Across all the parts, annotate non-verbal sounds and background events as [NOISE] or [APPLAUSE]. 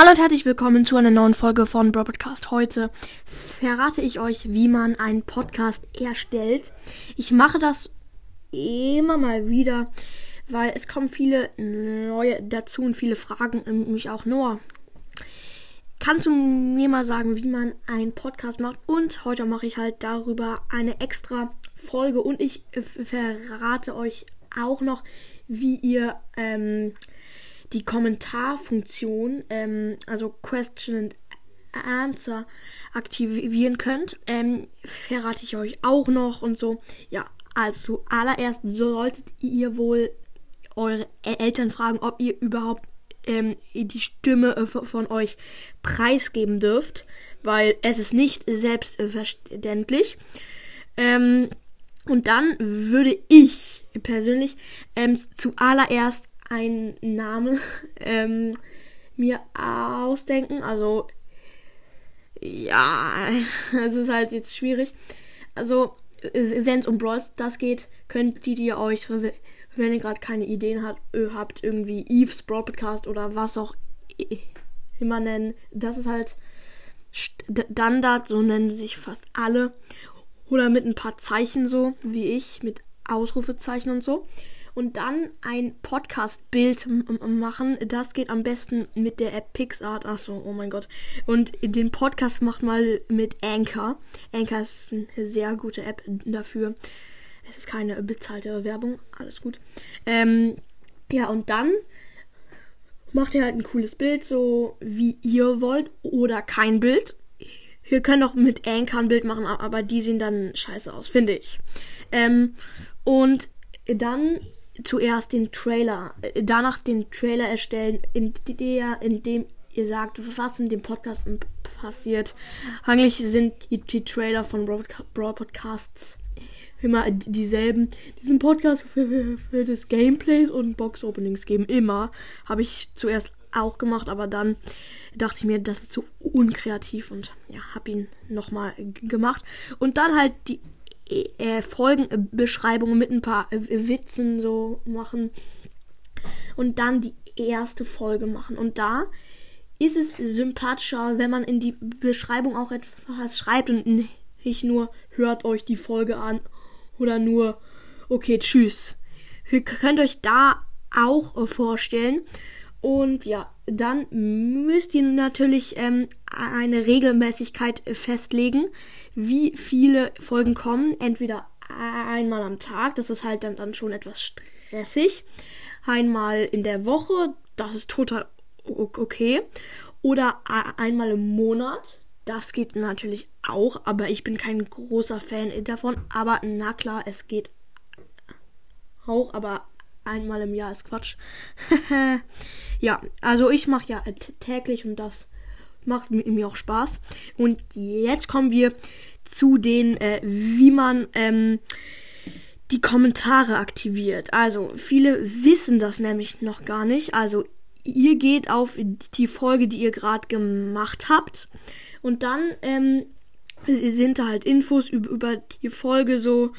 Hallo und herzlich willkommen zu einer neuen Folge von Bro Podcast. Heute verrate ich euch, wie man einen Podcast erstellt. Ich mache das immer mal wieder, weil es kommen viele neue dazu und viele fragen mich auch nur. Kannst du mir mal sagen, wie man einen Podcast macht? Und heute mache ich halt darüber eine extra Folge und ich verrate euch auch noch, wie ihr ähm, die Kommentarfunktion, ähm, also Question and Answer, aktivieren könnt. Ähm, verrate ich euch auch noch und so. Ja, also zuallererst solltet ihr wohl eure Eltern fragen, ob ihr überhaupt ähm, die Stimme äh, von euch preisgeben dürft, weil es ist nicht selbstverständlich. Ähm, und dann würde ich persönlich ähm, zuallererst einen Namen [LAUGHS] ähm, mir ausdenken. Also ja, [LAUGHS] es ist halt jetzt schwierig. Also wenn es um Brawl Stars geht, könnt ihr euch, wenn ihr gerade keine Ideen habt, äh, habt, irgendwie Eve's Brawl Podcast oder was auch immer nennen. Das ist halt Standard, so nennen sich fast alle. Oder mit ein paar Zeichen so, wie ich, mit Ausrufezeichen und so und dann ein Podcast-Bild machen. Das geht am besten mit der App PixArt. Achso, oh mein Gott. Und den Podcast macht mal mit Anchor. Anchor ist eine sehr gute App dafür. Es ist keine bezahlte Werbung. Alles gut. Ähm, ja, und dann macht ihr halt ein cooles Bild, so wie ihr wollt. Oder kein Bild. Wir können auch mit Anchor ein Bild machen, aber die sehen dann scheiße aus, finde ich. Ähm, und dann zuerst den Trailer, äh, danach den Trailer erstellen, in der, in dem ihr sagt, was in dem Podcast passiert. Eigentlich sind die, die Trailer von Broad Podcasts immer dieselben. Diesen Podcast für, für, das Gameplays und Box Openings geben immer. Habe ich zuerst auch gemacht, aber dann dachte ich mir, das ist zu unkreativ und ja, habe ihn nochmal gemacht. Und dann halt die äh, Folgenbeschreibungen mit ein paar äh, Witzen so machen und dann die erste Folge machen. Und da ist es sympathischer, wenn man in die Beschreibung auch etwas schreibt und nicht nur hört euch die Folge an oder nur okay, tschüss. Ihr könnt euch da auch äh, vorstellen. Und ja, dann müsst ihr natürlich ähm, eine Regelmäßigkeit festlegen, wie viele Folgen kommen. Entweder einmal am Tag, das ist halt dann, dann schon etwas stressig. Einmal in der Woche, das ist total okay. Oder einmal im Monat, das geht natürlich auch, aber ich bin kein großer Fan davon. Aber na klar, es geht auch, aber einmal im Jahr ist Quatsch. [LAUGHS] ja, also ich mache ja täglich und das macht mir auch Spaß. Und jetzt kommen wir zu den, äh, wie man ähm, die Kommentare aktiviert. Also viele wissen das nämlich noch gar nicht. Also ihr geht auf die Folge, die ihr gerade gemacht habt und dann ähm, sind da halt Infos über, über die Folge so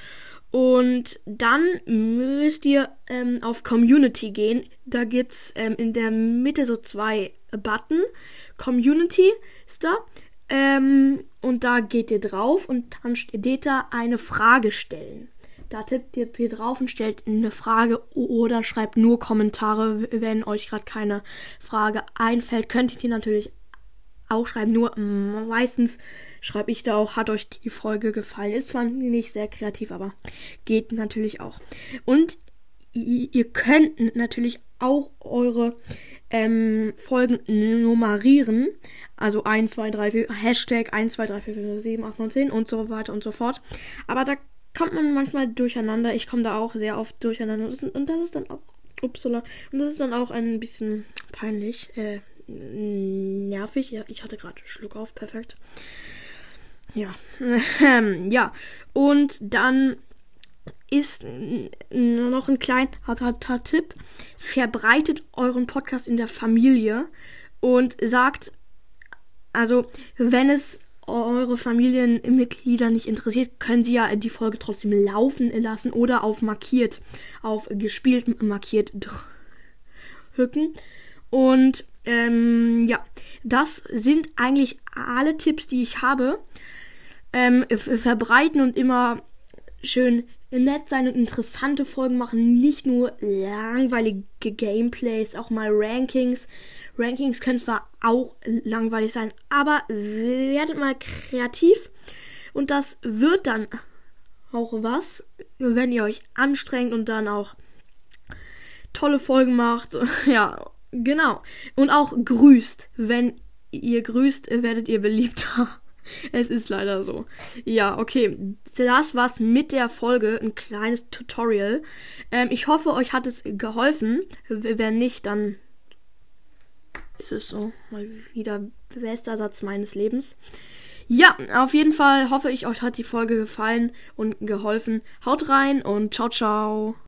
und dann müsst ihr ähm, auf Community gehen. Da gibt's ähm, in der Mitte so zwei Button. Community ist da. Ähm, und da geht ihr drauf und dann steht da eine Frage stellen. Da tippt ihr, ihr drauf und stellt eine Frage oder schreibt nur Kommentare, wenn euch gerade keine Frage einfällt. Könnt ihr natürlich auch schreiben. Nur meistens schreibe ich da auch, hat euch die Folge gefallen. Ist zwar nicht sehr kreativ, aber geht natürlich auch. Und ihr könnt natürlich auch eure ähm, Folgen nummerieren. Also 1, 2, 3, 4, Hashtag 1, 2, 3, 4, 5, 7, 8, 9, 10 und so weiter und so fort. Aber da kommt man manchmal durcheinander. Ich komme da auch sehr oft durcheinander. Und das ist dann auch, upsala, und das ist dann auch ein bisschen peinlich. Äh, nervig. Ja, ich hatte gerade Schluck auf, perfekt. Ja. [LAUGHS] ja. Und dann ist noch ein kleiner Tipp. Verbreitet euren Podcast in der Familie und sagt, also wenn es eure Familienmitglieder nicht interessiert, können sie ja die Folge trotzdem laufen lassen oder auf markiert, auf gespielt markiert drücken. Und ähm, ja, das sind eigentlich alle Tipps, die ich habe. Ähm, verbreiten und immer schön nett sein und interessante Folgen machen, nicht nur langweilige Gameplays, auch mal Rankings. Rankings können zwar auch langweilig sein, aber werdet mal kreativ und das wird dann auch was, wenn ihr euch anstrengt und dann auch tolle Folgen macht. [LAUGHS] Ja, genau. Und auch grüßt. Wenn ihr grüßt, werdet ihr beliebter. [LAUGHS] Es ist leider so. Ja, okay. Das war's mit der Folge. Ein kleines Tutorial. Ähm, ich hoffe, euch hat es geholfen. Wenn nicht, dann ist es so. Mal wieder bester Satz meines Lebens. Ja, auf jeden Fall hoffe ich, euch hat die Folge gefallen und geholfen. Haut rein und ciao, ciao.